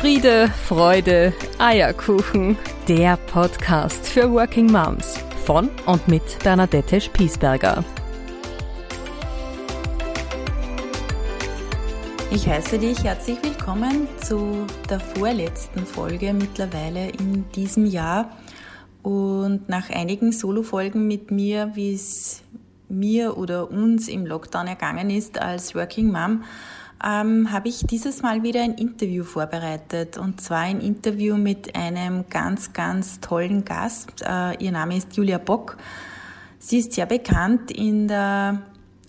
Friede, Freude, Eierkuchen. Der Podcast für Working Moms von und mit Bernadette Spiesberger. Ich heiße dich herzlich willkommen zu der vorletzten Folge mittlerweile in diesem Jahr. Und nach einigen Solo-Folgen mit mir, wie es mir oder uns im Lockdown ergangen ist als Working Mom, ähm, habe ich dieses Mal wieder ein Interview vorbereitet. Und zwar ein Interview mit einem ganz, ganz tollen Gast. Äh, ihr Name ist Julia Bock. Sie ist sehr bekannt in der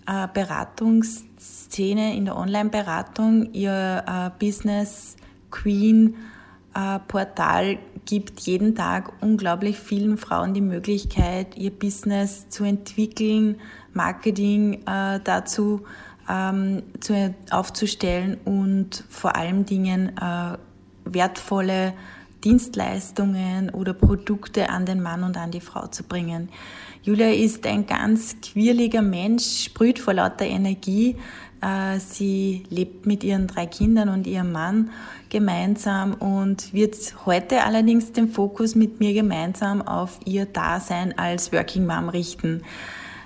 äh, Beratungsszene, in der Online-Beratung. Ihr äh, Business Queen äh, Portal gibt jeden Tag unglaublich vielen Frauen die Möglichkeit, ihr Business zu entwickeln, Marketing äh, dazu ähm, zu, aufzustellen und vor allen Dingen äh, wertvolle Dienstleistungen oder Produkte an den Mann und an die Frau zu bringen. Julia ist ein ganz quirliger Mensch, sprüht vor lauter Energie. Äh, sie lebt mit ihren drei Kindern und ihrem Mann gemeinsam und wird heute allerdings den Fokus mit mir gemeinsam auf ihr Dasein als Working Mom richten.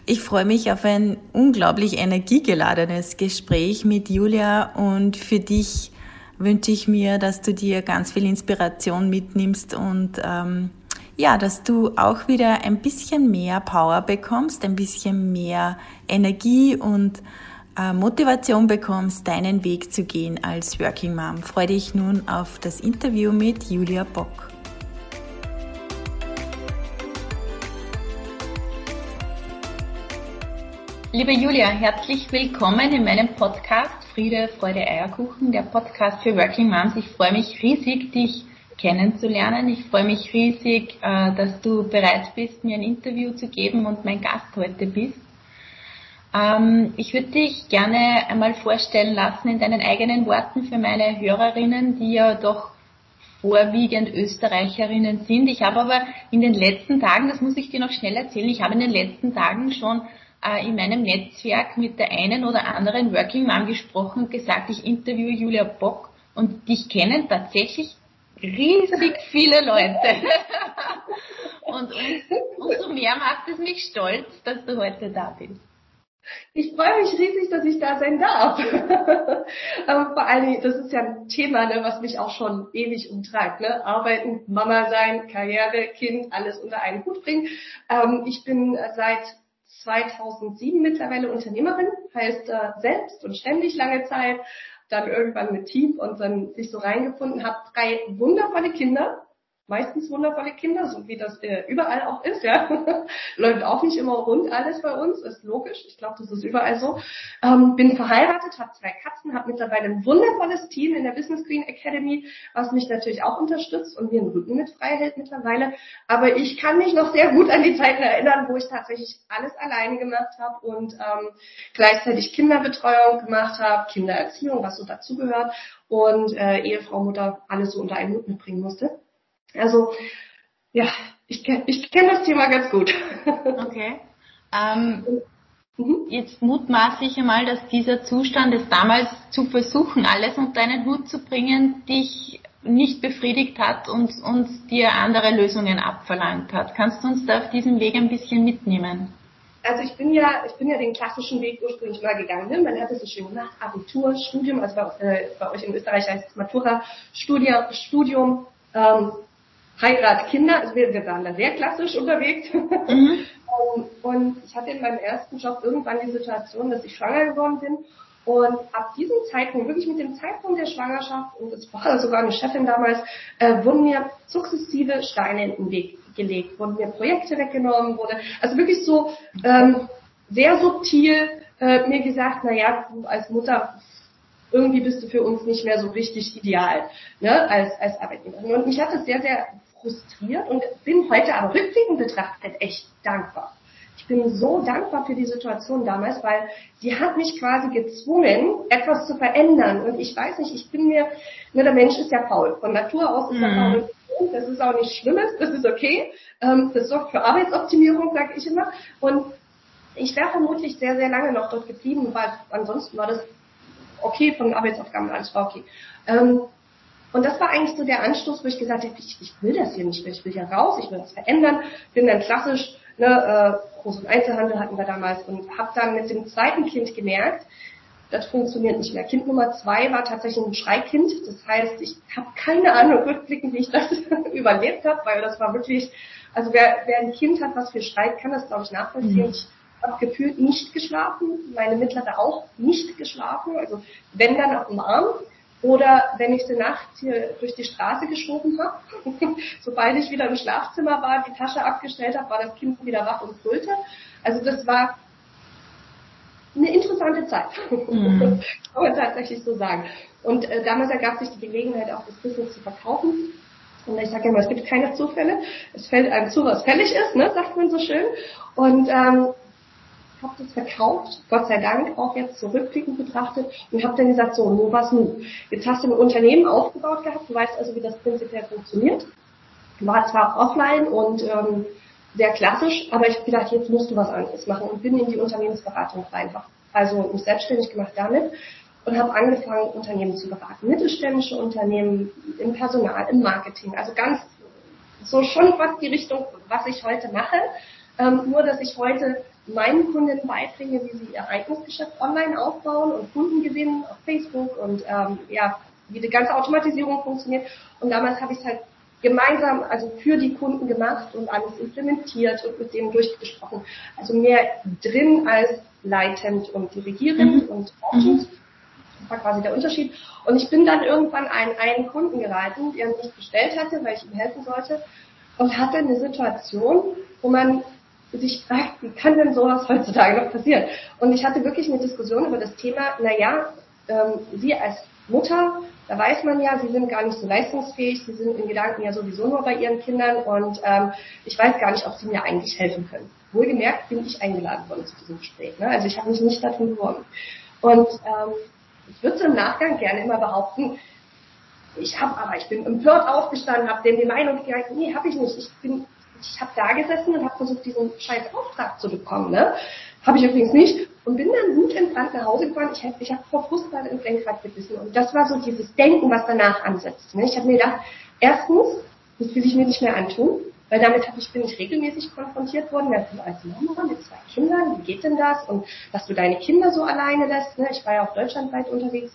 Ich freue mich auf ein unglaublich energiegeladenes Gespräch mit Julia und für dich wünsche ich mir, dass du dir ganz viel Inspiration mitnimmst und ähm, ja, dass du auch wieder ein bisschen mehr Power bekommst, ein bisschen mehr Energie und äh, Motivation bekommst, deinen Weg zu gehen als Working Mom. Freue dich nun auf das Interview mit Julia Bock. Liebe Julia, herzlich willkommen in meinem Podcast Friede, Freude, Eierkuchen, der Podcast für Working Moms. Ich freue mich riesig, dich kennenzulernen. Ich freue mich riesig, äh, dass du bereit bist, mir ein Interview zu geben und mein Gast heute bist. Ähm, ich würde dich gerne einmal vorstellen lassen in deinen eigenen Worten für meine Hörerinnen, die ja doch vorwiegend Österreicherinnen sind. Ich habe aber in den letzten Tagen, das muss ich dir noch schnell erzählen, ich habe in den letzten Tagen schon äh, in meinem Netzwerk mit der einen oder anderen Working Mom gesprochen und gesagt, ich interviewe Julia Bock und dich kennen tatsächlich riesig viele Leute. und umso mehr macht es mich stolz, dass du heute da bist. Ich freue mich riesig, dass ich da sein darf. Aber vor Dingen, das ist ja ein Thema, ne, was mich auch schon ewig umtreibt. Ne? Arbeiten, Mama sein, Karriere, Kind, alles unter einen Hut bringen. Ähm, ich bin seit 2007 mittlerweile Unternehmerin, heißt äh, selbst und ständig lange Zeit, dann irgendwann mit Team und dann sich so reingefunden, habe drei wundervolle Kinder, meistens wundervolle Kinder, so wie das äh, überall auch ist, ja. Läuft auch nicht immer rund alles bei uns, ist logisch. Ich glaube, das ist überall so. Ähm, bin verheiratet, habe zwei Katzen, habe mittlerweile ein wundervolles Team in der Business Green Academy, was mich natürlich auch unterstützt und mir den Rücken mit frei hält mittlerweile. Aber ich kann mich noch sehr gut an die Zeiten erinnern, wo ich tatsächlich alles alleine gemacht habe und ähm, gleichzeitig Kinderbetreuung gemacht habe, Kindererziehung, was so dazugehört und äh, Ehefrau, Mutter alles so unter einen Hut mitbringen musste. Also ja, ich kenne ich kenn das Thema ganz gut. Okay. Ähm, mhm. Jetzt mutmaße ich einmal, dass dieser Zustand, es damals zu versuchen, alles unter einen Hut zu bringen, dich nicht befriedigt hat und, und dir andere Lösungen abverlangt hat. Kannst du uns da auf diesem Weg ein bisschen mitnehmen? Also ich bin ja, ich bin ja den klassischen Weg ursprünglich mal gegangen. Ne? Man hat es so schön gemacht, Abitur, Studium, also bei, äh, bei euch in Österreich heißt es Matura, Studium, Studium ähm, Heirat, Kinder, also wir, wir waren da sehr klassisch unterwegs. Mhm. und ich hatte in meinem ersten Job irgendwann die Situation, dass ich schwanger geworden bin. Und ab diesem Zeitpunkt, wirklich mit dem Zeitpunkt der Schwangerschaft, und das war sogar eine Chefin damals, äh, wurden mir sukzessive Steine in den Weg gelegt, wurden mir Projekte weggenommen, wurde, also wirklich so ähm, sehr subtil äh, mir gesagt, na ja, du als Mutter irgendwie bist du für uns nicht mehr so richtig ideal ne, als, als Arbeitnehmerin. Und mich hat das sehr, sehr frustriert und bin heute aber rückblickend betrachtet echt dankbar. Ich bin so dankbar für die Situation damals, weil die hat mich quasi gezwungen, etwas zu verändern. Und ich weiß nicht, ich bin mir, ne, der Mensch ist ja faul. Von Natur aus ist er mhm. faul. Das ist auch nichts Schlimmes, das ist okay. Ähm, das sorgt für Arbeitsoptimierung, sage ich immer. Und ich wäre vermutlich sehr, sehr lange noch dort geblieben, weil ansonsten war das okay von Arbeitsaufgaben, alles war okay. Und das war eigentlich so der Anstoß, wo ich gesagt habe, ich, ich will das hier nicht mehr, ich will hier raus, ich will das verändern. Bin dann klassisch, ne, äh, Groß- und Einzelhandel hatten wir damals und habe dann mit dem zweiten Kind gemerkt, das funktioniert nicht mehr. Kind Nummer zwei war tatsächlich ein Schreikind. Das heißt, ich habe keine Ahnung rückblickend, wie ich das überlebt habe, weil das war wirklich, also wer, wer ein Kind hat, was viel schreit, kann das, glaube ich, nachvollziehen. Mhm. Ich habe gefühlt nicht geschlafen, meine Mittlere auch nicht geschlafen, also wenn dann auf dem Arm. Oder wenn ich sie nachts hier durch die Straße geschoben habe, sobald ich wieder im Schlafzimmer war, die Tasche abgestellt habe, war das Kind wieder wach und brüllte. Also das war eine interessante Zeit, mhm. kann man tatsächlich so sagen. Und äh, damals ergab sich die Gelegenheit, auch das Business zu verkaufen. Und ich sage immer, es gibt keine Zufälle. Es fällt einem zu, was fällig ist, ne, sagt man so schön. Und ähm, habe das verkauft, Gott sei Dank, auch jetzt zurückblickend betrachtet und habe dann gesagt, so, nur was nun? Jetzt hast du ein Unternehmen aufgebaut gehabt, du weißt also, wie das prinzipiell funktioniert. War zwar offline und ähm, sehr klassisch, aber ich habe gedacht, jetzt musst du was anderes machen und bin in die Unternehmensberatung rein. Also mich selbstständig gemacht damit und habe angefangen, Unternehmen zu beraten. Mittelständische Unternehmen im Personal, im Marketing. Also ganz so schon fast die Richtung, was ich heute mache. Ähm, nur, dass ich heute meinen Kunden beibringe, wie sie ihr Ereignisgeschäft online aufbauen und Kunden gewinnen auf Facebook und ähm, ja, wie die ganze Automatisierung funktioniert. Und damals habe ich es halt gemeinsam, also für die Kunden gemacht und alles implementiert und mit denen durchgesprochen. Also mehr drin als leitend und dirigierend mhm. und coachend. Mhm. Das war quasi der Unterschied. Und ich bin dann irgendwann einen, einen Kunden geraten, der mich bestellt hatte, weil ich ihm helfen sollte und hatte eine Situation, wo man sich fragt, wie kann denn sowas heutzutage noch passieren? Und ich hatte wirklich eine Diskussion über das Thema, naja, ähm, Sie als Mutter, da weiß man ja, Sie sind gar nicht so leistungsfähig, Sie sind in Gedanken ja sowieso nur bei Ihren Kindern und ähm, ich weiß gar nicht, ob Sie mir eigentlich helfen können. Wohlgemerkt bin ich eingeladen worden zu diesem Gespräch. Ne? Also ich habe mich nicht darum beworben. Und ähm, ich würde im Nachgang gerne immer behaupten, ich habe aber, ich bin empört aufgestanden, habe dem die Meinung gesagt, nee, habe ich nicht. Ich bin ich habe da gesessen und habe versucht, diesen scheiß Auftrag zu bekommen. Ne? Habe ich übrigens nicht. Und bin dann wutentbrannt nach Hause gefahren. Ich habe ich hab vor Frust gerade ins Lenkrad gebissen. Und das war so dieses Denken, was danach ansetzt. Ne? Ich habe mir gedacht, erstens, das will ich mir nicht mehr antun. Weil damit hab ich, bin ich regelmäßig konfrontiert worden. Ja, du als Mama mit zwei Kindern, wie geht denn das? Und dass du deine Kinder so alleine lässt. Ne? Ich war ja auch deutschlandweit unterwegs.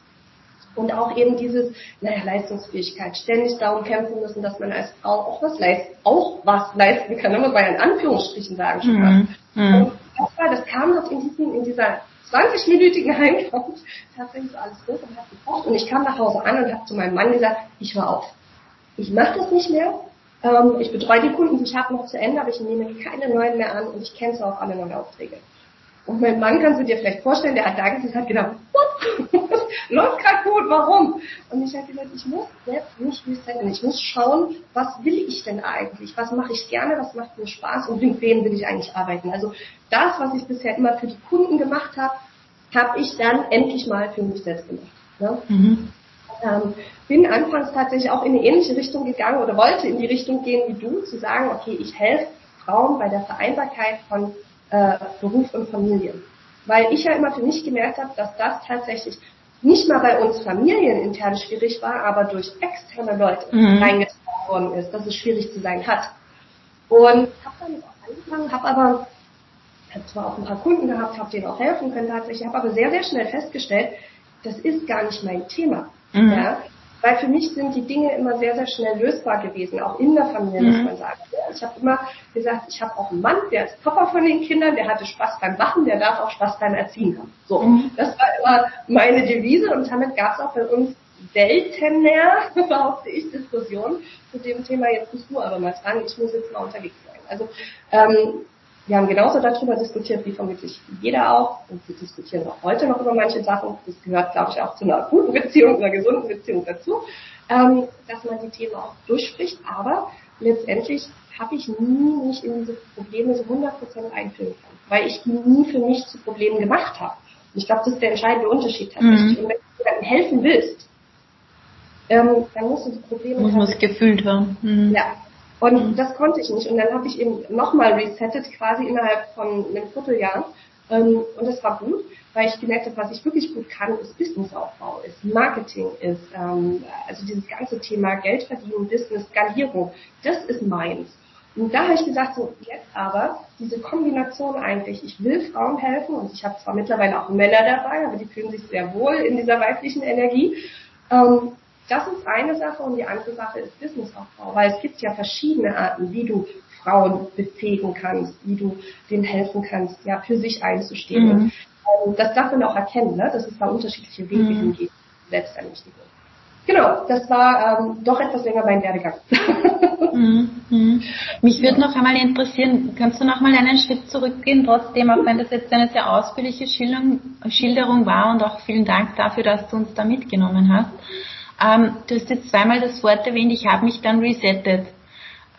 Und auch eben dieses, naja, Leistungsfähigkeit, ständig darum kämpfen müssen, dass man als Frau auch was leisten, auch was leisten kann, wenn man bei in Anführungsstrichen sagen schon mhm. mhm. Und das war, das kam dort in diesem, in dieser 20-minütigen Heimkampf tatsächlich so alles hoch und hat gekocht. Und ich kam nach Hause an und habe zu meinem Mann gesagt, ich höre auf. Ich mache das nicht mehr. Ähm, ich betreue die Kunden, die ich habe noch zu Ende, aber ich nehme keine neuen mehr an und ich kenne zwar auch alle neuen Aufträge. Und mein Mann kannst du dir vielleicht vorstellen, der hat da gesessen, hat gedacht, what? Läuft gerade gut, warum? Und ich habe gesagt, ich muss jetzt nicht resetten, ich muss schauen, was will ich denn eigentlich? Was mache ich gerne, was macht mir Spaß und mit wem will ich eigentlich arbeiten? Also das, was ich bisher immer für die Kunden gemacht habe, habe ich dann endlich mal für mich selbst gemacht. Ne? Mhm. Ähm, bin anfangs tatsächlich auch in eine ähnliche Richtung gegangen oder wollte in die Richtung gehen wie du, zu sagen, okay, ich helfe Frauen bei der Vereinbarkeit von äh, Beruf und Familie. Weil ich ja immer für mich gemerkt habe, dass das tatsächlich nicht mal bei uns Familien intern schwierig war, aber durch externe Leute mhm. reingetragen worden ist, dass es schwierig zu sein hat. Und habe dann auch angefangen, habe aber habe zwar auch ein paar Kunden gehabt, habe denen auch helfen können tatsächlich, habe aber sehr, sehr schnell festgestellt, das ist gar nicht mein Thema. Mhm. Ja? Weil für mich sind die Dinge immer sehr, sehr schnell lösbar gewesen, auch in der Familie, mhm. muss man sagen. Ich habe immer gesagt, ich habe auch einen Mann, der ist Papa von den Kindern, der hatte Spaß beim Wachen, der darf auch Spaß beim Erziehen haben. So, mhm. das war immer meine Devise und damit gab es auch bei uns seltener, behaupte ich, Diskussionen zu dem Thema, jetzt musst du aber mal dran, ich muss jetzt mal unterwegs sein. Also ähm, wir haben genauso darüber diskutiert, wie vermutlich jeder auch. Und wir diskutieren auch heute noch über manche Sachen. Das gehört, glaube ich, auch zu einer guten Beziehung, einer gesunden Beziehung dazu, ähm, dass man die Themen auch durchspricht. Aber letztendlich habe ich nie mich in diese Probleme so 100% einführen können, weil ich die nie für mich zu Problemen gemacht habe. Und ich glaube, das ist der entscheidende Unterschied tatsächlich. Mhm. Und wenn du jemandem helfen willst, ähm, dann musst du die Probleme... Muss man es gefühlt haben. Mhm. Ja, und das konnte ich nicht. Und dann habe ich eben nochmal resettet, quasi innerhalb von einem Vierteljahr. Ähm, und das war gut, weil ich gemerkt habe, was ich wirklich gut kann, ist Businessaufbau, ist Marketing ist, ähm, also dieses ganze Thema Geld verdienen, Business, Skalierung, das ist meins. Und da habe ich gesagt, so jetzt aber diese Kombination eigentlich, ich will Frauen helfen und ich habe zwar mittlerweile auch Männer dabei, aber die fühlen sich sehr wohl in dieser weiblichen Energie. Ähm, das ist eine Sache und die andere Sache ist Businessaufbau, weil es gibt ja verschiedene Arten, wie du Frauen befähigen kannst, wie du denen helfen kannst, ja, für sich einzustehen. Mhm. Und, ähm, das darf man auch erkennen, ne? dass es da unterschiedliche Wege mhm. hingeht, Selbstermächtigung. Genau, das war ähm, doch etwas länger mein Werdegang. Mhm, mhm. Mich würde noch einmal interessieren, kannst du noch mal einen Schritt zurückgehen, trotzdem, auch wenn das jetzt eine sehr ausführliche Schilderung, Schilderung war und auch vielen Dank dafür, dass du uns da mitgenommen hast. Ähm, du hast jetzt zweimal das Wort erwähnt, ich habe mich dann resettet.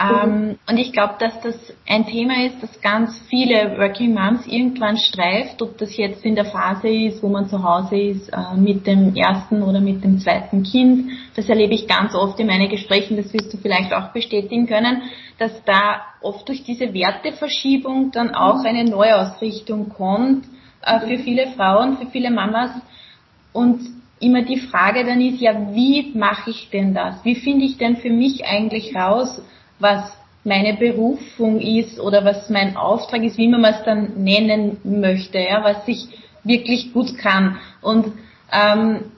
Ähm, und ich glaube, dass das ein Thema ist, das ganz viele Working Moms irgendwann streift, ob das jetzt in der Phase ist, wo man zu Hause ist, äh, mit dem ersten oder mit dem zweiten Kind. Das erlebe ich ganz oft in meinen Gesprächen, das wirst du vielleicht auch bestätigen können, dass da oft durch diese Werteverschiebung dann auch mhm. eine Neuausrichtung kommt äh, für viele Frauen, für viele Mamas. Und immer die Frage dann ist, ja, wie mache ich denn das? Wie finde ich denn für mich eigentlich raus, was meine Berufung ist oder was mein Auftrag ist, wie man es dann nennen möchte, ja, was ich wirklich gut kann. Und ähm,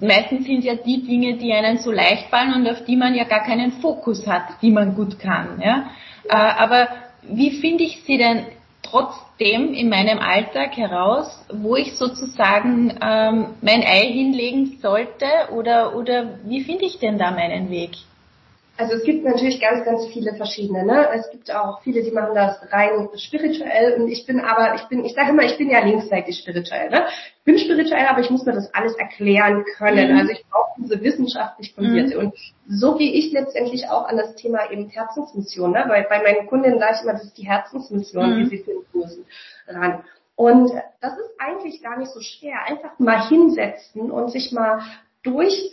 meistens sind ja die Dinge, die einen so leicht fallen und auf die man ja gar keinen Fokus hat, die man gut kann. Ja? Äh, aber wie finde ich sie denn trotzdem in meinem Alltag heraus, wo ich sozusagen ähm, mein Ei hinlegen sollte oder, oder wie finde ich denn da meinen Weg? Also es gibt natürlich ganz, ganz viele verschiedene. Ne? Es gibt auch viele, die machen das rein spirituell und ich bin aber, ich bin, ich sage immer, ich bin ja linksseitig spirituell. Ne? Ich bin spirituell, aber ich muss mir das alles erklären können. Mhm. Also ich brauche diese wissenschaftlich fundierte. Mhm. Und so gehe ich letztendlich auch an das Thema eben Herzensmission. Ne? Weil bei meinen Kundinnen sage ich immer, das ist die Herzensmission, mhm. die sie finden müssen, ran. Und das ist eigentlich gar nicht so schwer. Einfach mal hinsetzen und sich mal durch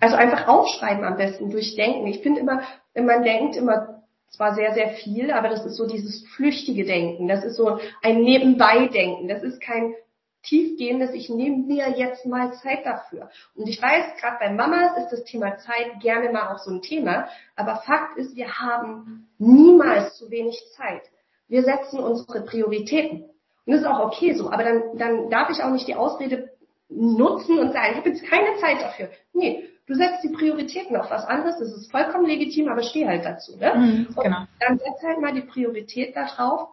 also einfach aufschreiben am besten, durchdenken. Ich finde immer, man denkt immer zwar sehr, sehr viel, aber das ist so dieses flüchtige Denken. Das ist so ein Nebenbei-Denken. Das ist kein tiefgehendes, ich nehme mir jetzt mal Zeit dafür. Und ich weiß, gerade bei Mamas ist das Thema Zeit gerne mal auch so ein Thema, aber Fakt ist, wir haben niemals zu wenig Zeit. Wir setzen unsere Prioritäten. Und das ist auch okay so, aber dann, dann darf ich auch nicht die Ausrede nutzen und sagen, ich habe jetzt keine Zeit dafür. Nee, Du setzt die Prioritäten auf was anderes, das ist vollkommen legitim, aber steh halt dazu. Ne? Mhm, genau. dann setz halt mal die Priorität darauf,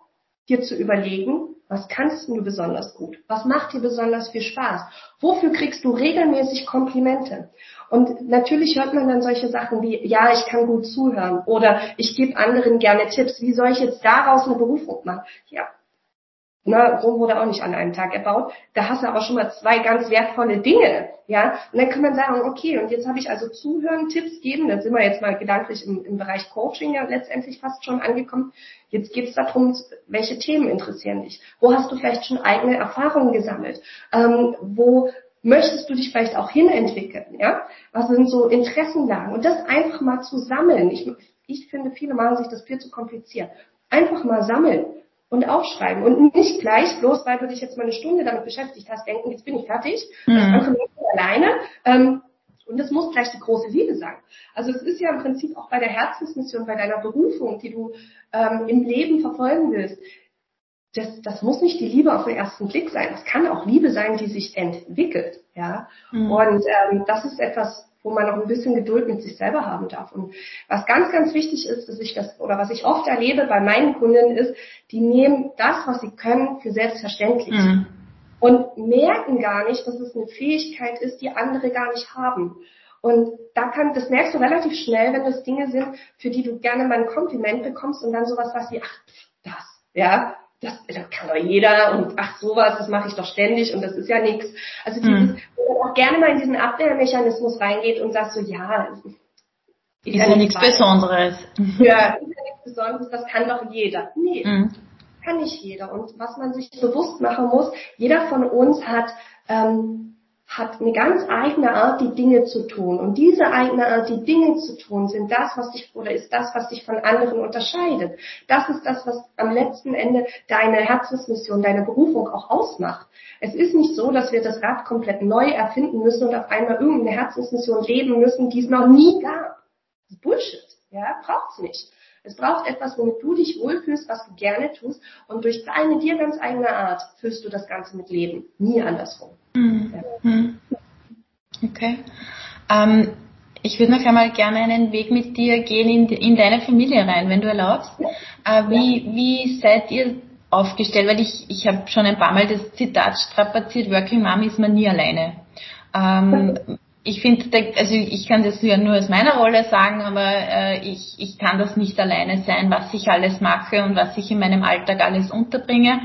dir zu überlegen, was kannst du besonders gut? Was macht dir besonders viel Spaß? Wofür kriegst du regelmäßig Komplimente? Und natürlich hört man dann solche Sachen wie, ja, ich kann gut zuhören oder ich gebe anderen gerne Tipps. Wie soll ich jetzt daraus eine Berufung machen? Ja, Ne, Rom wurde auch nicht an einem Tag erbaut. Da hast du aber schon mal zwei ganz wertvolle Dinge. Ja, und dann kann man sagen, okay, und jetzt habe ich also Zuhören, Tipps geben. Da sind wir jetzt mal gedanklich im, im Bereich Coaching ja letztendlich fast schon angekommen. Jetzt geht es darum, welche Themen interessieren dich? Wo hast du vielleicht schon eigene Erfahrungen gesammelt? Ähm, wo möchtest du dich vielleicht auch hinentwickeln? Ja, was sind so Interessenlagen? Und das einfach mal zu sammeln. Ich, ich finde, viele machen sich das viel zu kompliziert. Einfach mal sammeln und aufschreiben und nicht gleich, bloß weil du dich jetzt mal eine Stunde damit beschäftigt hast, denken, jetzt bin ich fertig, mhm. das kannst du alleine. Ähm, und das muss gleich die große Liebe sein. Also es ist ja im Prinzip auch bei der Herzensmission, bei deiner Berufung, die du ähm, im Leben verfolgen willst. Das, das muss nicht die Liebe auf den ersten Blick sein. Das kann auch Liebe sein, die sich entwickelt. Ja. Mhm. Und ähm, das ist etwas, wo man noch ein bisschen Geduld mit sich selber haben darf. Und was ganz, ganz wichtig ist, dass ich das, oder was ich oft erlebe bei meinen Kunden ist, die nehmen das, was sie können, für selbstverständlich. Mhm. Und merken gar nicht, dass es eine Fähigkeit ist, die andere gar nicht haben. Und da kann, das merkst du relativ schnell, wenn das Dinge sind, für die du gerne mal ein Kompliment bekommst und dann sowas was wie, ach, das, ja, das, das kann doch jeder und ach sowas, das mache ich doch ständig und das ist ja nichts. Also dieses, mhm. wo man auch gerne mal in diesen Abwehrmechanismus reingeht und sagt so, ja, ist ja nichts Besonderes. Ja, ist ja nichts Besonderes, das kann doch jeder. Nee, mhm. kann nicht jeder. Und was man sich bewusst machen muss, jeder von uns hat ähm, hat eine ganz eigene Art, die Dinge zu tun. Und diese eigene Art, die Dinge zu tun, sind das, was dich oder ist das, was dich von anderen unterscheidet. Das ist das, was am letzten Ende deine Herzensmission, deine Berufung auch ausmacht. Es ist nicht so, dass wir das Rad komplett neu erfinden müssen und auf einmal irgendeine Herzensmission leben müssen, die es noch nie gab. Bullshit. Ja, braucht's nicht. Es braucht etwas, womit du dich wohlfühlst, was du gerne tust. Und durch deine dir ganz eigene Art füllst du das Ganze mit Leben. Nie andersrum. Ja. Okay. Ähm, ich würde noch einmal gerne einen Weg mit dir gehen in, in deine Familie rein, wenn du erlaubst. Äh, wie, wie seid ihr aufgestellt? Weil ich, ich habe schon ein paar Mal das Zitat strapaziert, Working Mom ist man nie alleine. Ähm, ich finde, also ich kann das ja nur aus meiner Rolle sagen, aber äh, ich, ich kann das nicht alleine sein, was ich alles mache und was ich in meinem Alltag alles unterbringe.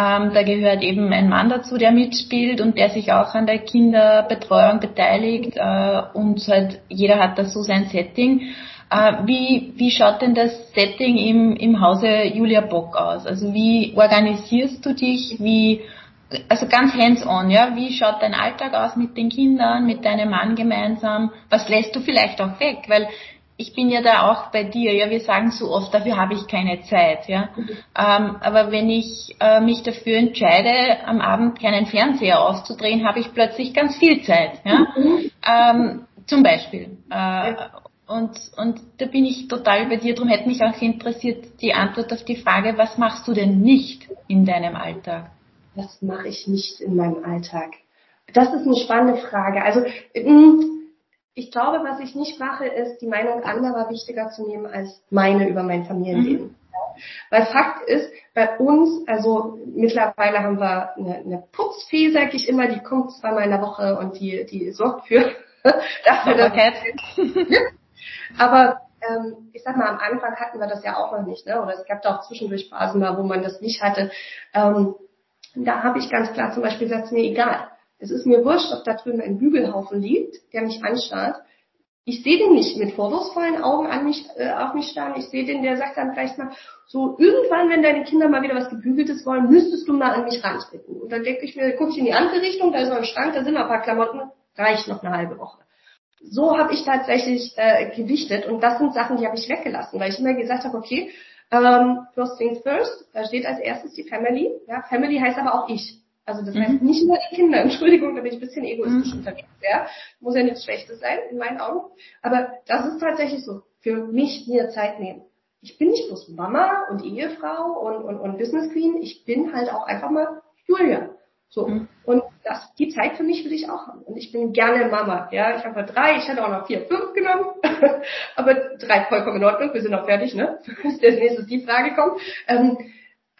Ähm, da gehört eben ein Mann dazu, der mitspielt und der sich auch an der Kinderbetreuung beteiligt äh, und halt jeder hat da so sein Setting. Äh, wie, wie schaut denn das Setting im, im Hause Julia Bock aus? Also wie organisierst du dich? Wie also ganz hands-on, ja. Wie schaut dein Alltag aus mit den Kindern, mit deinem Mann gemeinsam? Was lässt du vielleicht auch weg? Weil ich bin ja da auch bei dir, ja, wir sagen so oft, dafür habe ich keine Zeit, ja. Ähm, aber wenn ich äh, mich dafür entscheide, am Abend keinen Fernseher auszudrehen, habe ich plötzlich ganz viel Zeit, ja. Ähm, zum Beispiel. Äh, und, und da bin ich total bei dir, darum hätte mich auch interessiert die Antwort auf die Frage, was machst du denn nicht in deinem Alltag? was mache ich nicht in meinem Alltag? Das ist eine spannende Frage. Also mm, ich glaube, was ich nicht mache, ist die Meinung anderer wichtiger zu nehmen als meine über mein Familienleben. Mhm. Weil Fakt ist, bei uns, also mittlerweile haben wir eine, eine Putzfee, sag ich immer, die kommt zweimal in der Woche und die, die sorgt für dafür, dass ja. Aber ähm, ich sag mal, am Anfang hatten wir das ja auch noch nicht, ne? Oder es gab da auch zwischendurch Phasen wo man das nicht hatte. Ähm, da habe ich ganz klar zum Beispiel gesagt, mir egal. Es ist mir wurscht, ob da drüben ein Bügelhaufen liegt, der mich anstarrt. Ich sehe den nicht mit vorwurfsvollen Augen an mich, äh, auf mich starren. Ich sehe den, der sagt dann vielleicht mal, so irgendwann, wenn deine Kinder mal wieder was Gebügeltes wollen, müsstest du mal an mich rantreten. Und dann denke ich mir, gucke ich in die andere Richtung, da ist noch ein Schrank, da sind noch ein paar Klamotten, reicht noch eine halbe Woche. So habe ich tatsächlich äh, gewichtet und das sind Sachen, die habe ich weggelassen, weil ich immer gesagt habe, okay, ähm, first things first, da steht als erstes die Family. Ja, Family heißt aber auch ich. Also das mhm. heißt nicht nur die Kinder. Entschuldigung, da bin ich ein bisschen egoistisch mhm. unterwegs. Ja, muss ja nichts Schlechtes sein in meinen Augen. Aber das ist tatsächlich so. Für mich mir Zeit nehmen. Ich bin nicht bloß Mama und Ehefrau und, und, und Business Queen. Ich bin halt auch einfach mal Julia. So. Mhm. Und das, die Zeit für mich will ich auch haben. Und ich bin gerne Mama. Ja, ich habe drei, ich hätte auch noch vier, fünf genommen. aber drei vollkommen in Ordnung, wir sind auch fertig, ne? Bis als nächstes die Frage kommt. Ähm,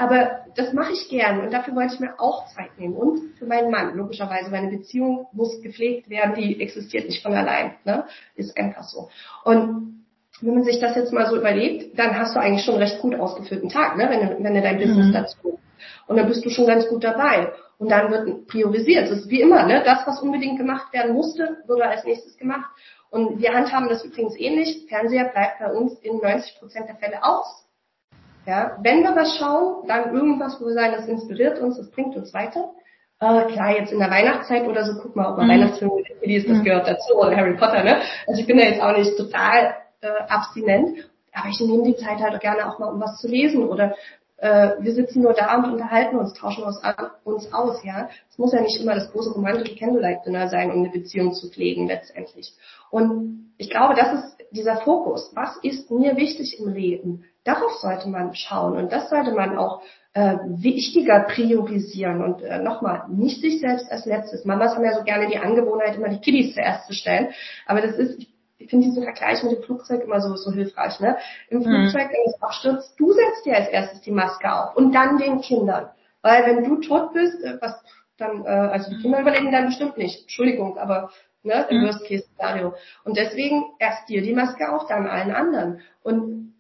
aber das mache ich gern und dafür wollte ich mir auch Zeit nehmen. Und für meinen Mann, logischerweise. Meine Beziehung muss gepflegt werden, die existiert nicht von allein. Ne? Ist einfach so. Und wenn man sich das jetzt mal so überlegt, dann hast du eigentlich schon einen recht gut ausgeführten Tag, ne? wenn, du, wenn du dein Business mhm. dazu. Und dann bist du schon ganz gut dabei. Und dann wird priorisiert. Das ist wie immer, ne? Das, was unbedingt gemacht werden musste, wurde als nächstes gemacht. Und wir handhaben das übrigens ähnlich. Fernseher bleibt bei uns in 90 Prozent der Fälle aus. Ja, wenn wir was schauen, dann irgendwas, wo wir sagen, das inspiriert uns, das bringt uns weiter. Äh, klar, jetzt in der Weihnachtszeit oder so, guck mal, ob man mhm. Weihnachtsfilme Kiddies, das mhm. gehört dazu, oder Harry Potter, ne? Also ich bin da jetzt auch nicht total äh, abstinent, aber ich nehme die Zeit halt gerne auch mal, um was zu lesen oder äh, wir sitzen nur da und unterhalten uns, tauschen uns, uns aus, ja. Es muss ja nicht immer das große romantische Candlelight-Dinner sein, um eine Beziehung zu pflegen letztendlich. Und ich glaube, das ist dieser Fokus. Was ist mir wichtig im Leben? Darauf sollte man schauen und das sollte man auch äh, wichtiger priorisieren und äh, nochmal, nicht sich selbst als letztes. Mamas haben ja so gerne die Angewohnheit, immer die Kiddies zuerst zu stellen, aber das ist, ich finde diesen Vergleich mit dem Flugzeug immer so, so hilfreich. Ne? Im mhm. Flugzeug, wenn es abstürzt, du setzt dir als erstes die Maske auf und dann den Kindern. Weil wenn du tot bist, äh, was dann, äh, also die Kinder überleben dann bestimmt nicht. Entschuldigung, aber ne, im mhm. Worst Case Szenario. Und deswegen erst dir die Maske auf, dann allen anderen. Und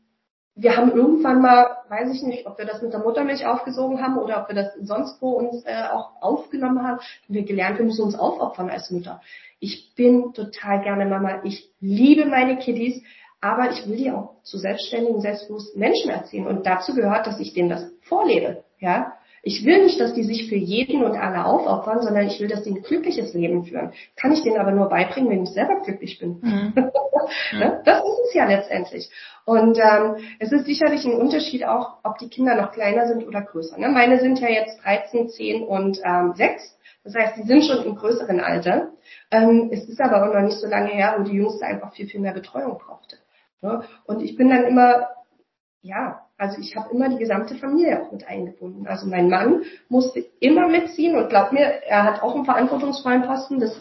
wir haben irgendwann mal, weiß ich nicht, ob wir das mit der Muttermilch aufgesogen haben oder ob wir das sonst wo uns äh, auch aufgenommen haben, haben wir gelernt, wir müssen uns aufopfern als Mütter. Ich bin total gerne Mama. Ich liebe meine Kiddies, aber ich will die auch zu selbstständigen, selbstbewussten Menschen erziehen. Und dazu gehört, dass ich denen das vorlebe. Ja, Ich will nicht, dass die sich für jeden und alle aufopfern, sondern ich will, dass die ein glückliches Leben führen. Kann ich denen aber nur beibringen, wenn ich selber glücklich bin. Mhm. Ne? das ist es ja letztendlich. Und ähm, es ist sicherlich ein Unterschied auch, ob die Kinder noch kleiner sind oder größer. Ne? Meine sind ja jetzt 13, 10 und ähm, 6. Das heißt, die sind schon im größeren Alter. Ähm, es ist aber auch noch nicht so lange her, wo die Jüngste einfach viel, viel mehr Betreuung brauchte. Ne? Und ich bin dann immer, ja, also ich habe immer die gesamte Familie auch mit eingebunden. Also mein Mann musste immer mitziehen und glaub mir, er hat auch einen verantwortungsvollen Posten. Das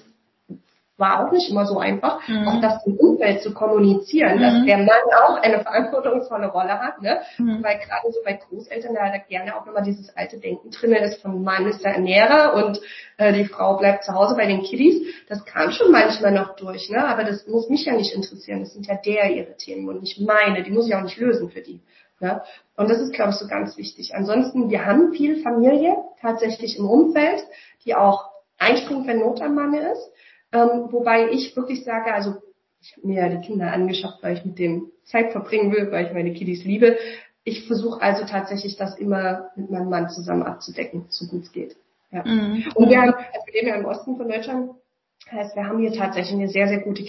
war auch nicht immer so einfach, mhm. auch das im Umfeld zu kommunizieren, mhm. dass der Mann auch eine verantwortungsvolle Rolle hat, ne? Mhm. Weil gerade so bei Großeltern da, da gerne auch immer dieses alte Denken drin ist, von Mann ist der Ernährer und äh, die Frau bleibt zu Hause bei den Kiddies. Das kam schon manchmal noch durch, ne? Aber das muss mich ja nicht interessieren. Das sind ja der ihre Themen und nicht meine. Die muss ich auch nicht lösen für die. Ne? Und das ist, glaube ich, so ganz wichtig. Ansonsten, wir haben viel Familie tatsächlich im Umfeld, die auch einspringt, wenn Not am Manne ist. Ähm, wobei ich wirklich sage, also ich habe mir ja die Kinder angeschafft, weil ich mit dem Zeit verbringen will, weil ich meine Kiddies liebe. Ich versuche also tatsächlich das immer mit meinem Mann zusammen abzudecken, so gut es geht. Ja. Mhm. Und wir haben, also wir leben ja im Osten von Deutschland, heißt, wir haben hier tatsächlich eine sehr, sehr gute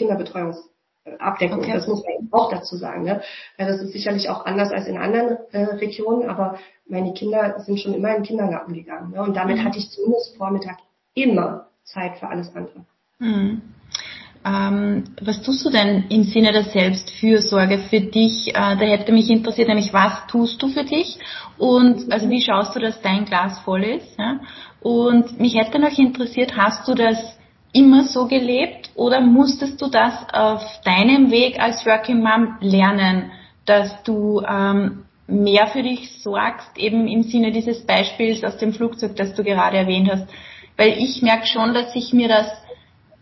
Kinderbetreuungsabdeckung. Okay. Das muss man auch dazu sagen. Ne? Das ist sicherlich auch anders als in anderen äh, Regionen, aber meine Kinder sind schon immer in den Kindergarten gegangen. Ne? Und damit mhm. hatte ich zumindest Vormittag immer Zeit für alles andere. Mhm. Ähm, was tust du denn im Sinne der Selbstfürsorge für dich? Äh, da hätte mich interessiert, nämlich was tust du für dich und also wie schaust du, dass dein Glas voll ist? Ja? Und mich hätte noch interessiert, hast du das immer so gelebt oder musstest du das auf deinem Weg als Working Mom lernen, dass du ähm, mehr für dich sorgst, eben im Sinne dieses Beispiels aus dem Flugzeug, das du gerade erwähnt hast? Weil ich merke schon, dass ich mir das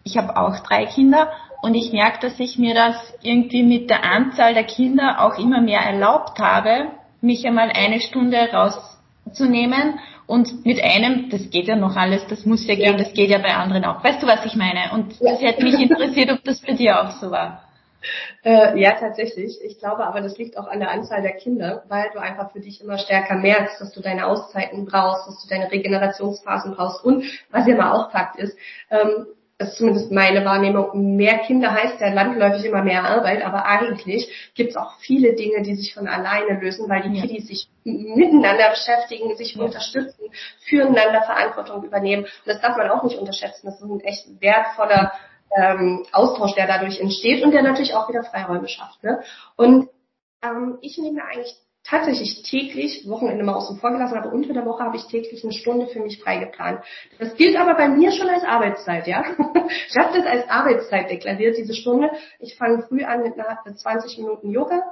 ich habe auch drei Kinder und ich merke, dass ich mir das irgendwie mit der Anzahl der Kinder auch immer mehr erlaubt habe, mich einmal eine Stunde rauszunehmen und mit einem, das geht ja noch alles, das muss ja gehen, das geht ja bei anderen auch. Weißt du, was ich meine? Und das hätte mich interessiert, ob das bei dir auch so war. Äh, ja, tatsächlich. Ich glaube aber, das liegt auch an der Anzahl der Kinder, weil du einfach für dich immer stärker merkst, dass du deine Auszeiten brauchst, dass du deine Regenerationsphasen brauchst. Und was ja mal auch Fakt ist, ähm, das ist zumindest meine Wahrnehmung, mehr Kinder heißt ja landläufig immer mehr Arbeit, aber eigentlich gibt es auch viele Dinge, die sich von alleine lösen, weil die ja. Kiddies sich miteinander beschäftigen, sich ja. unterstützen, füreinander Verantwortung übernehmen. Und das darf man auch nicht unterschätzen. Das ist ein echt wertvoller ähm, Austausch, der dadurch entsteht und der natürlich auch wieder Freiräume schafft. Ne? Und ähm, ich nehme eigentlich tatsächlich täglich, Wochenende mal außen vor gelassen, aber unter der Woche habe ich täglich eine Stunde für mich freigeplant. Das gilt aber bei mir schon als Arbeitszeit, ja. Ich habe das als Arbeitszeit deklariert, diese Stunde. Ich fange früh an mit einer 20 Minuten Yoga,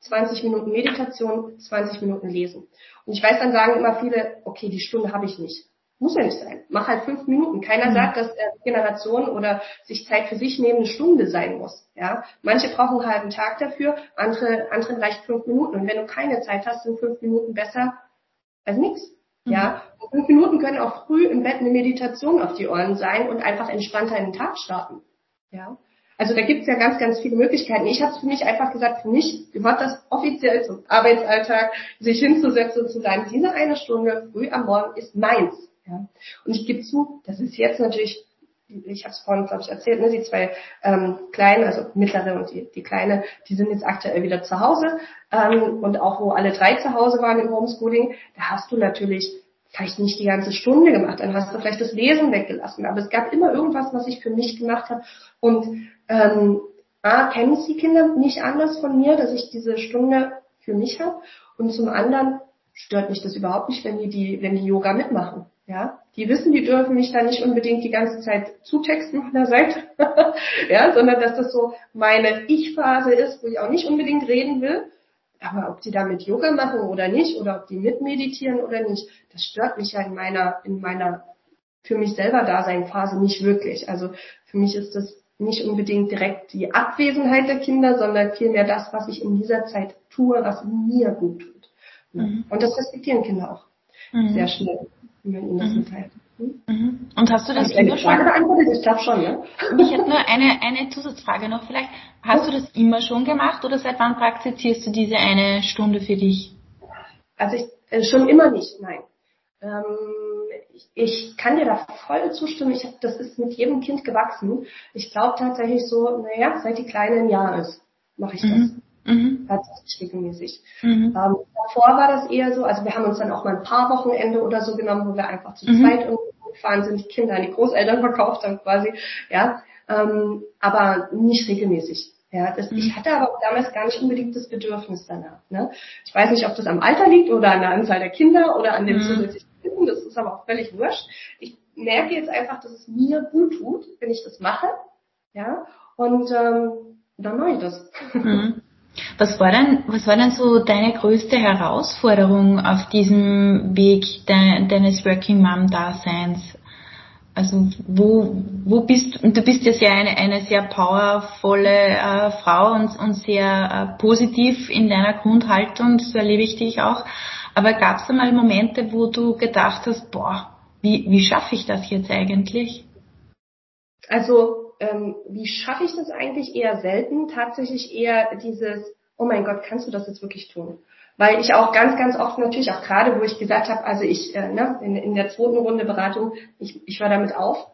20 Minuten Meditation, 20 Minuten Lesen. Und ich weiß, dann sagen immer viele, okay, die Stunde habe ich nicht. Muss ja nicht sein. Mach halt fünf Minuten. Keiner mhm. sagt, dass Generation oder sich Zeit für sich nehmen eine Stunde sein muss. Ja, manche brauchen einen halben Tag dafür, andere anderen reicht fünf Minuten. Und wenn du keine Zeit hast, sind fünf Minuten besser als nichts. Mhm. Ja, und fünf Minuten können auch früh im Bett eine Meditation auf die Ohren sein und einfach entspannter in den Tag starten. Ja, also da gibt es ja ganz, ganz viele Möglichkeiten. Ich habe für mich einfach gesagt, für mich gehört das offiziell zum Arbeitsalltag, sich hinzusetzen und zu sagen, diese eine Stunde früh am Morgen ist meins. Ja. Und ich gebe zu, das ist jetzt natürlich, ich habe es vorhin, glaube ich, erzählt, ne, die zwei ähm, Kleinen, also mittlere und die, die Kleine, die sind jetzt aktuell wieder zu Hause. Ähm, und auch wo alle drei zu Hause waren im Homeschooling, da hast du natürlich vielleicht nicht die ganze Stunde gemacht, dann hast du vielleicht das Lesen weggelassen. Aber es gab immer irgendwas, was ich für mich gemacht habe. Und ähm, A, kennen es die Kinder nicht anders von mir, dass ich diese Stunde für mich habe. Und zum anderen stört mich das überhaupt nicht, wenn die, die, wenn die Yoga mitmachen. Ja, die wissen, die dürfen mich da nicht unbedingt die ganze Zeit zutexten von der Seite, ja, sondern dass das so meine Ich-Phase ist, wo ich auch nicht unbedingt reden will. Aber ob die damit Yoga machen oder nicht, oder ob die mitmeditieren oder nicht, das stört mich ja in meiner, in meiner für mich selber Dasein-Phase nicht wirklich. Also für mich ist das nicht unbedingt direkt die Abwesenheit der Kinder, sondern vielmehr das, was ich in dieser Zeit tue, was mir gut tut. Mhm. Und das respektieren Kinder auch mhm. sehr schnell wenn ihnen das mhm. mitteilt. Hm? Mhm. Und hast du das immer schon? beantwortet? Ich glaube schon, ja. Ich hätte nur eine, eine Zusatzfrage noch vielleicht. Hast du das immer schon gemacht oder seit wann praktizierst du diese eine Stunde für dich? Also ich, äh, schon immer nicht, nein. ähm, ich, ich kann dir da voll zustimmen. Ich das ist mit jedem Kind gewachsen. Ich glaube tatsächlich so, naja, seit die Kleine ein Jahr ist, mache ich das. Mhm. Mhm. Tatsächlich regelmäßig. Mhm. Ähm, davor war das eher so, also wir haben uns dann auch mal ein paar Wochenende oder so genommen, wo wir einfach zu mhm. zweit gefahren sind, die Kinder an die Großeltern verkauft haben quasi, ja, ähm, aber nicht regelmäßig. Ja, das, ich mhm. hatte aber damals gar nicht unbedingt das Bedürfnis danach. Ne? Ich weiß nicht, ob das am Alter liegt oder an der Anzahl der Kinder oder an dem mhm. zusätzlichen Wissen, das ist aber auch völlig wurscht. Ich merke jetzt einfach, dass es mir gut tut, wenn ich das mache. Ja, und ähm, dann mache ich das. Mhm. Was war denn, was war denn so deine größte Herausforderung auf diesem Weg de, deines Working Mom Daseins? Also wo, wo bist du bist ja sehr eine, eine sehr powervolle äh, Frau und, und sehr äh, positiv in deiner Grundhaltung, so erlebe ich dich auch. Aber gab es einmal Momente, wo du gedacht hast, boah, wie, wie schaffe ich das jetzt eigentlich? Also ähm, wie schaffe ich das eigentlich eher selten? Tatsächlich eher dieses, oh mein Gott, kannst du das jetzt wirklich tun? Weil ich auch ganz, ganz oft natürlich, auch gerade wo ich gesagt habe, also ich, äh, ne, in, in der zweiten Runde Beratung, ich, ich höre damit auf,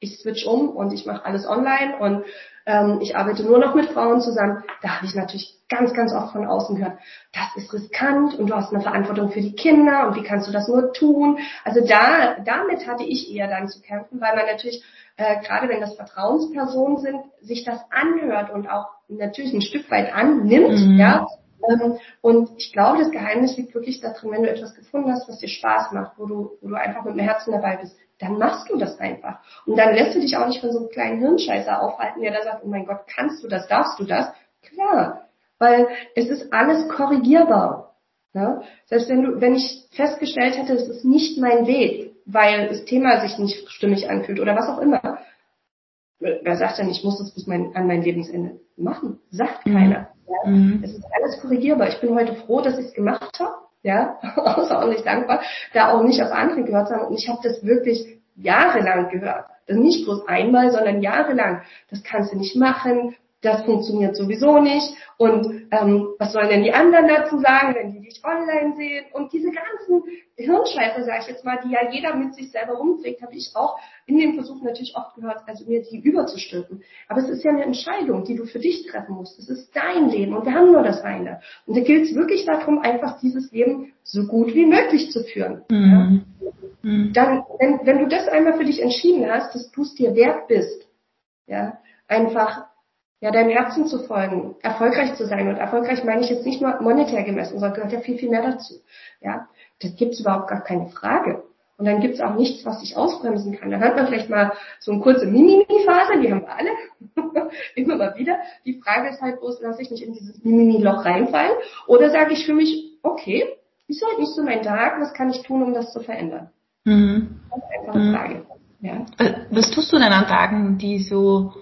ich switch um und ich mache alles online und ähm, ich arbeite nur noch mit Frauen zusammen. Da habe ich natürlich ganz, ganz oft von außen gehört, das ist riskant und du hast eine Verantwortung für die Kinder und wie kannst du das nur tun? Also da, damit hatte ich eher dann zu kämpfen, weil man natürlich, äh, gerade wenn das Vertrauenspersonen sind, sich das anhört und auch natürlich ein Stück weit annimmt, mhm. ja, ähm, und ich glaube, das Geheimnis liegt wirklich darin, wenn du etwas gefunden hast, was dir Spaß macht, wo du, wo du einfach mit dem Herzen dabei bist, dann machst du das einfach. Und dann lässt du dich auch nicht von so einem kleinen Hirnscheißer aufhalten, der da sagt, oh mein Gott, kannst du das, darfst du das? Klar, weil es ist alles korrigierbar. Ja? Selbst wenn du, wenn ich festgestellt hätte, es ist nicht mein Weg, weil das Thema sich nicht stimmig anfühlt oder was auch immer, wer sagt denn, ich muss das bis mein, an mein Lebensende machen? Sagt mhm. keiner. Ja? Mhm. Es ist alles korrigierbar. Ich bin heute froh, dass ich es gemacht habe. Ja, außerordentlich dankbar, da auch nicht auf andere gehört zu haben. Und ich habe das wirklich jahrelang gehört. Das ist nicht bloß einmal, sondern jahrelang. Das kannst du nicht machen, das funktioniert sowieso nicht und ähm, was sollen denn die anderen dazu sagen, wenn die dich online sehen und diese ganzen Hirnscheiße, sage ich jetzt mal, die ja jeder mit sich selber rumträgt, habe ich auch in dem Versuch natürlich oft gehört, also mir die überzustülpen. Aber es ist ja eine Entscheidung, die du für dich treffen musst. Es ist dein Leben und wir haben nur das eine. Und da gilt es wirklich darum, einfach dieses Leben so gut wie möglich zu führen. Mhm. Ja? Mhm. Dann, wenn, wenn du das einmal für dich entschieden hast, dass du es dir wert bist, ja, einfach ja, deinem Herzen zu folgen, erfolgreich zu sein. Und erfolgreich meine ich jetzt nicht nur monetär gemessen, sondern gehört ja viel, viel mehr dazu. Ja, das gibt's überhaupt gar keine Frage. Und dann gibt's auch nichts, was dich ausbremsen kann. Dann hat man vielleicht mal so eine kurze Mimimi-Phase, die haben wir alle, immer mal wieder. Die Frage ist halt bloß, lasse ich mich in dieses Mimimi-Loch reinfallen oder sage ich für mich, okay, ist heute nicht so mein Tag, was kann ich tun, um das zu verändern? Mhm. Das ist einfach eine mhm. Frage. Ja. Was tust du denn an Tagen, die so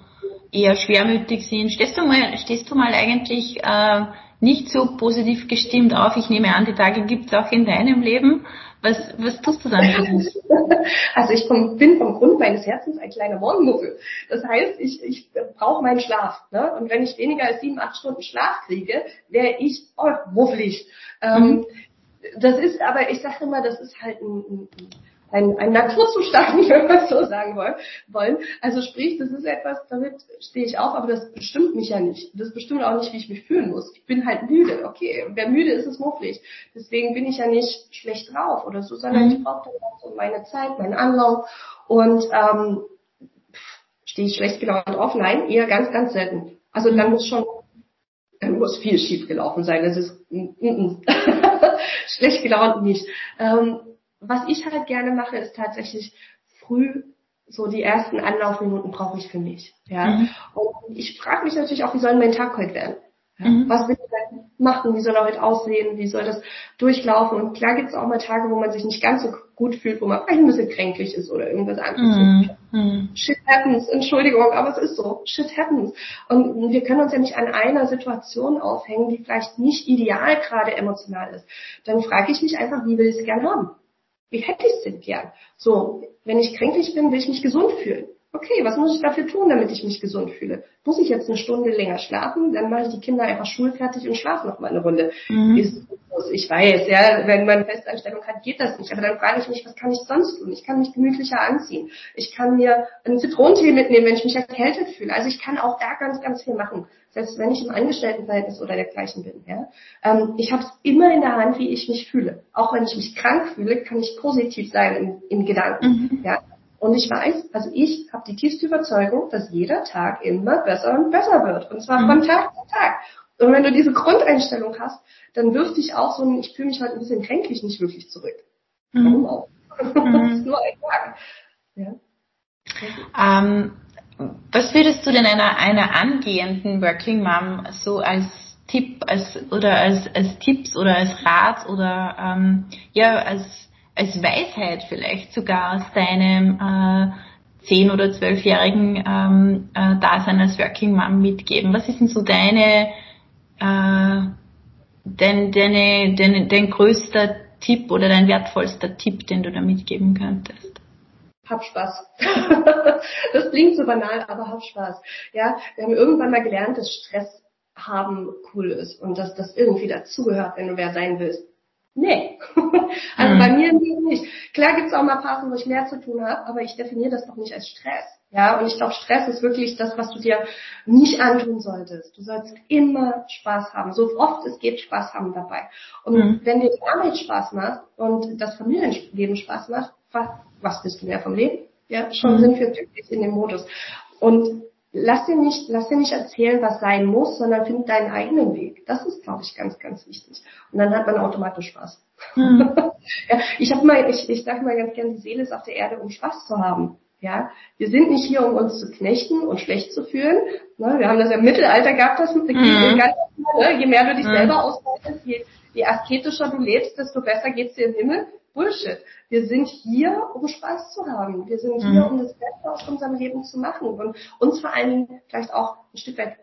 eher schwermütig sind. Stehst du mal, stehst du mal eigentlich äh, nicht so positiv gestimmt auf? Ich nehme an, die Tage gibt es auch in deinem Leben. Was, was tust du dann? Also ich vom, bin vom Grund meines Herzens ein kleiner Morgenmuffel. Das heißt, ich, ich brauche meinen Schlaf. Ne? Und wenn ich weniger als sieben, acht Stunden Schlaf kriege, wäre ich oh, muffelig. Ähm, mhm. Das ist aber, ich sage immer, das ist halt ein, ein ein, ein Naturzustand, wenn wir es so sagen wollen. Also sprich, das ist etwas, damit stehe ich auf, aber das bestimmt mich ja nicht. Das bestimmt auch nicht, wie ich mich fühlen muss. Ich bin halt müde, okay. Wer müde ist, ist mufflig. Deswegen bin ich ja nicht schlecht drauf oder so, sondern mhm. ich brauche dann auch so meine Zeit, meinen Anlauf und ähm, stehe ich schlecht gelaunt drauf? Nein, eher ganz, ganz selten. Also dann muss schon dann muss viel schief gelaufen sein. Das ist mm, mm, schlecht gelaunt nicht. Ähm, was ich halt gerne mache, ist tatsächlich früh so die ersten Anlaufminuten brauche ich für mich. Ja. Mhm. Und ich frage mich natürlich auch, wie soll mein Tag heute werden? Ja, mhm. Was will ich denn machen? Wie soll er heute aussehen? Wie soll das durchlaufen? Und klar gibt es auch mal Tage, wo man sich nicht ganz so gut fühlt, wo man vielleicht ein bisschen kränklich ist oder irgendwas anderes. Mhm. mhm. Shit happens, Entschuldigung, aber es ist so. Shit happens. Und wir können uns ja nicht an einer Situation aufhängen, die vielleicht nicht ideal gerade emotional ist. Dann frage ich mich einfach, wie will ich es gern haben? Wie hätte ich es denn gern? So, wenn ich kränklich bin, will ich mich gesund fühlen. Okay, was muss ich dafür tun, damit ich mich gesund fühle? Muss ich jetzt eine Stunde länger schlafen? Dann mache ich die Kinder einfach schulfertig und schlafe noch mal eine Runde. Mhm. Ich weiß, ja, wenn man Festanstellung hat, geht das nicht. Aber dann frage ich mich, was kann ich sonst tun? Ich kann mich gemütlicher anziehen. Ich kann mir einen Zitronentee mitnehmen, wenn ich mich erkältet fühle. Also ich kann auch da ganz, ganz viel machen. Selbst wenn ich im Angestelltenverhältnis oder dergleichen bin. Ja? Ähm, ich habe es immer in der Hand, wie ich mich fühle. Auch wenn ich mich krank fühle, kann ich positiv sein im, im Gedanken. Mhm. Ja? Und ich weiß, also ich habe die tiefste Überzeugung, dass jeder Tag immer besser und besser wird. Und zwar von mhm. Tag zu Tag. Und wenn du diese Grundeinstellung hast, dann wirft dich auch so ein, ich fühle mich halt ein bisschen kränklich nicht wirklich zurück. Mhm. Warum auch? Mhm. das ist nur ein Tag. Ja. Ähm, was würdest du denn einer, einer angehenden Working Mom so als Tipp als, oder als, als Tipps oder als Rat oder ähm, ja als als Weisheit vielleicht sogar aus deinem äh, zehn- oder zwölfjährigen ähm, äh, Dasein als Working Mom mitgeben? Was ist denn so deine, äh, dein, deine, deine, dein größter Tipp oder dein wertvollster Tipp, den du da mitgeben könntest? Hab Spaß. das klingt so banal, aber hab Spaß. Ja, wir haben irgendwann mal gelernt, dass Stress haben cool ist und dass das irgendwie dazugehört, wenn du wer sein willst. Nee. also mhm. bei mir nicht. Klar gibt es auch mal Phasen, wo ich mehr zu tun habe, aber ich definiere das doch nicht als Stress. Ja, und ich glaube, Stress ist wirklich das, was du dir nicht antun solltest. Du sollst immer Spaß haben. So oft es geht, Spaß haben dabei. Und mhm. wenn dir die Arbeit Spaß macht und das Familienleben Spaß macht, was, was bist du mehr vom Leben? Ja, schon mhm. sind wir glücklich in dem Modus. Und lass dir nicht, lass dir nicht erzählen, was sein muss, sondern find deinen eigenen Weg. Das ist, glaube ich, ganz, ganz wichtig. Und dann hat man automatisch Spaß. Mhm. ja, ich habe mal, ich, ich sage mal ganz gerne, die Seele ist auf der Erde, um Spaß zu haben. Ja, wir sind nicht hier, um uns zu knechten und schlecht zu fühlen. Ne, wir haben das ja im Mittelalter gehabt, das mit mhm. ganz, ne, je mehr du dich mhm. selber ausweitest, je, je asketischer du lebst, desto besser geht's dir im Himmel. Bullshit. Wir sind hier, um Spaß zu haben. Wir sind hier, mhm. um das Beste aus unserem Leben zu machen und uns vor allen Dingen vielleicht auch ein Stück weit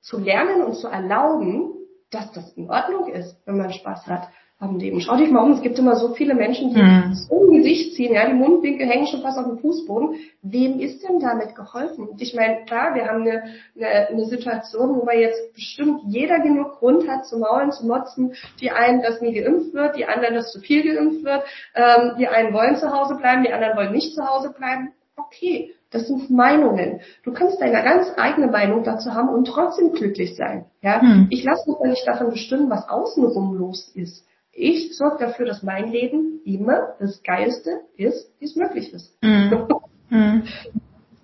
zu lernen und zu erlauben, dass das in Ordnung ist, wenn man Spaß hat am Leben. Schau dich mal um, es gibt immer so viele Menschen, die mhm. so ein Gesicht ziehen, ja, die Mundwinkel hängen schon fast auf dem Fußboden. Wem ist denn damit geholfen? Und ich meine, klar, wir haben eine, eine, eine Situation, wo wir jetzt bestimmt jeder genug Grund hat, zu maulen, zu motzen. Die einen, dass nie geimpft wird, die anderen, dass zu viel geimpft wird. Ähm, die einen wollen zu Hause bleiben, die anderen wollen nicht zu Hause bleiben. Okay, das sind Meinungen. Du kannst deine ganz eigene Meinung dazu haben und trotzdem glücklich sein. Ja? Hm. Ich lasse mich ja nicht davon bestimmen, was außenrum los ist. Ich sorge dafür, dass mein Leben immer das Geilste ist, wie es möglich ist. Mhm. mhm.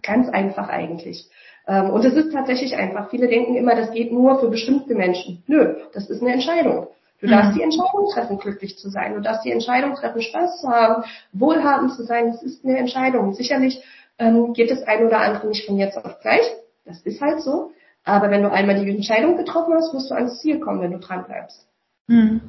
Ganz einfach eigentlich. Ähm, und es ist tatsächlich einfach. Viele denken immer, das geht nur für bestimmte Menschen. Nö, das ist eine Entscheidung. Du mhm. darfst die Entscheidung treffen, glücklich zu sein. Du darfst die Entscheidung treffen, Spaß zu haben, wohlhabend zu sein. Das ist eine Entscheidung. Sicherlich ähm, geht das ein oder andere nicht von jetzt auf gleich. Das ist halt so. Aber wenn du einmal die Entscheidung getroffen hast, wirst du ans Ziel kommen, wenn du dran bleibst. Mhm.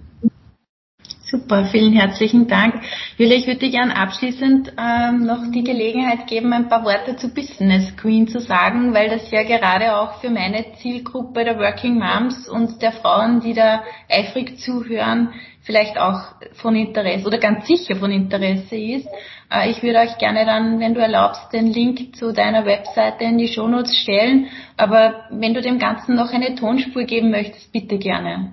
Super, vielen herzlichen Dank. Julia, ich würde dir gerne abschließend ähm, noch die Gelegenheit geben, ein paar Worte zu Business Queen zu sagen, weil das ja gerade auch für meine Zielgruppe der Working Moms und der Frauen, die da eifrig zuhören, vielleicht auch von Interesse oder ganz sicher von Interesse ist. Äh, ich würde euch gerne dann, wenn du erlaubst, den Link zu deiner Webseite in die Shownotes stellen. Aber wenn du dem Ganzen noch eine Tonspur geben möchtest, bitte gerne.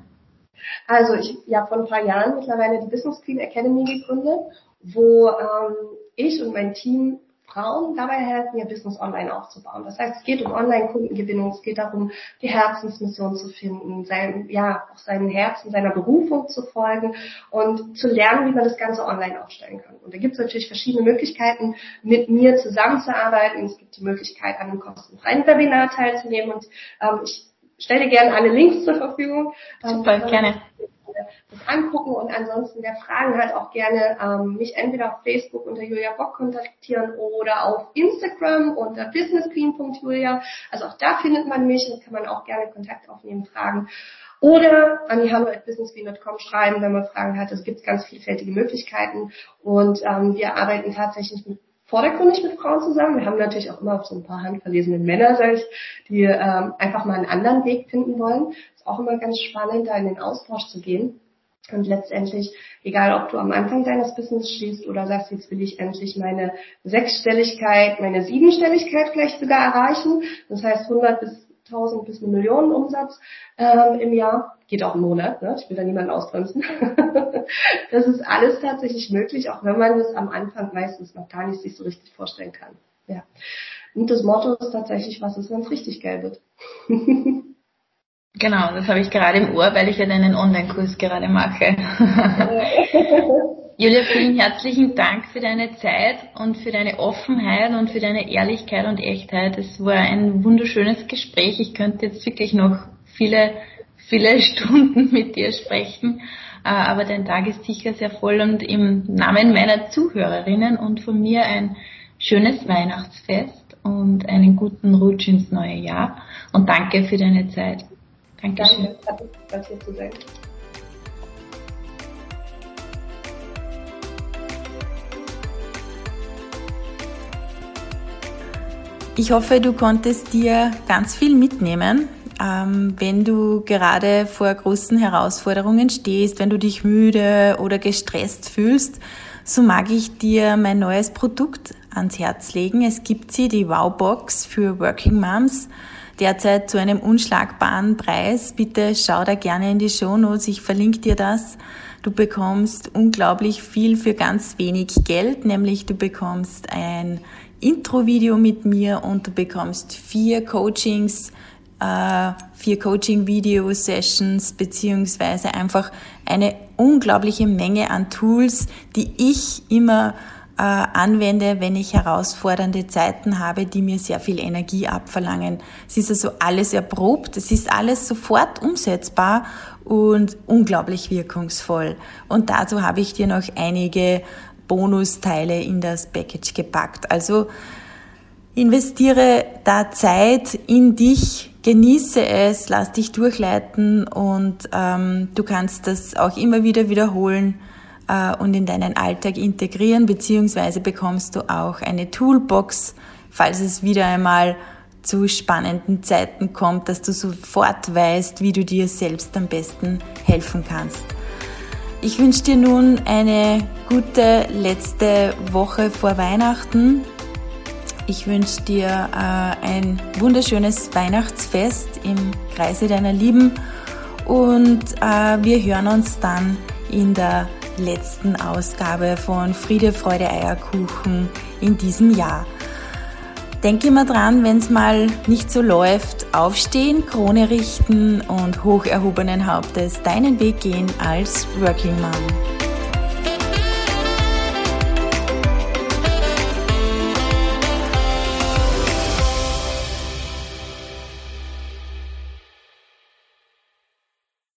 Also ich habe vor ein paar Jahren mittlerweile die Business Queen Academy gegründet, wo ähm, ich und mein Team Frauen dabei helfen, ihr Business online aufzubauen. Das heißt, es geht um Online-Kundengewinnung, es geht darum, die Herzensmission zu finden, sein, ja, auch seinem Herzen, seiner Berufung zu folgen und zu lernen, wie man das Ganze online aufstellen kann. Und da gibt es natürlich verschiedene Möglichkeiten, mit mir zusammenzuarbeiten. Es gibt die Möglichkeit, an einem kostenfreien Webinar teilzunehmen und ähm, ich stelle gerne alle Links zur Verfügung. Super, ähm, gerne. Das angucken und ansonsten, wer Fragen hat, auch gerne ähm, mich entweder auf Facebook unter Julia Bock kontaktieren oder auf Instagram unter businessqueen.julia. Also auch da findet man mich und kann man auch gerne Kontakt aufnehmen, Fragen. Oder an die businessqueen.com schreiben, wenn man Fragen hat. Es gibt ganz vielfältige Möglichkeiten und ähm, wir arbeiten tatsächlich mit vordergründig mit Frauen zusammen. Wir haben natürlich auch immer so ein paar handverlesene Männer, sag ich, die ähm, einfach mal einen anderen Weg finden wollen. Ist auch immer ganz spannend, da in den Austausch zu gehen. Und letztendlich, egal ob du am Anfang deines Business stehst oder sagst, jetzt will ich endlich meine Sechsstelligkeit, meine Siebenstelligkeit vielleicht sogar erreichen, das heißt 100 bis 1000 bis eine Million Umsatz ähm, im Jahr, geht auch im Monat, ne? ich will da niemanden ausbremsen. das ist alles tatsächlich möglich, auch wenn man das am Anfang meistens noch gar nicht sich so richtig vorstellen kann. Ja. Und das Motto ist tatsächlich, was ist, wenn es richtig geil wird. Genau, das habe ich gerade im Ohr, weil ich ja deinen Online-Kurs gerade mache. Julia, vielen herzlichen Dank für deine Zeit und für deine Offenheit und für deine Ehrlichkeit und Echtheit. Es war ein wunderschönes Gespräch. Ich könnte jetzt wirklich noch viele, viele Stunden mit dir sprechen, äh, aber dein Tag ist sicher sehr voll und im Namen meiner Zuhörerinnen und von mir ein schönes Weihnachtsfest und einen guten Rutsch ins neue Jahr und danke für deine Zeit. Dankeschön. Danke, mich gefreut, hier zu sein. Ich hoffe, du konntest dir ganz viel mitnehmen. Ähm, wenn du gerade vor großen Herausforderungen stehst, wenn du dich müde oder gestresst fühlst, so mag ich dir mein neues Produkt ans Herz legen. Es gibt sie, die Wow-Box für Working Moms derzeit zu einem unschlagbaren Preis. Bitte schau da gerne in die Show Notes. Ich verlinke dir das. Du bekommst unglaublich viel für ganz wenig Geld, nämlich du bekommst ein Intro-Video mit mir und du bekommst vier Coachings, äh, vier Coaching-Video-Sessions beziehungsweise einfach eine unglaubliche Menge an Tools, die ich immer äh, anwende, wenn ich herausfordernde Zeiten habe, die mir sehr viel Energie abverlangen. Es ist also alles erprobt, es ist alles sofort umsetzbar und unglaublich wirkungsvoll. Und dazu habe ich dir noch einige Bonusteile in das Package gepackt. Also investiere da Zeit in dich, genieße es, lass dich durchleiten und ähm, du kannst das auch immer wieder wiederholen äh, und in deinen Alltag integrieren, beziehungsweise bekommst du auch eine Toolbox, falls es wieder einmal zu spannenden Zeiten kommt, dass du sofort weißt, wie du dir selbst am besten helfen kannst. Ich wünsche dir nun eine gute letzte Woche vor Weihnachten. Ich wünsche dir äh, ein wunderschönes Weihnachtsfest im Kreise deiner Lieben und äh, wir hören uns dann in der letzten Ausgabe von Friede, Freude, Eierkuchen in diesem Jahr. Denk immer dran, wenn es mal nicht so läuft, aufstehen, Krone richten und hoch erhobenen Hauptes deinen Weg gehen als Working Mom.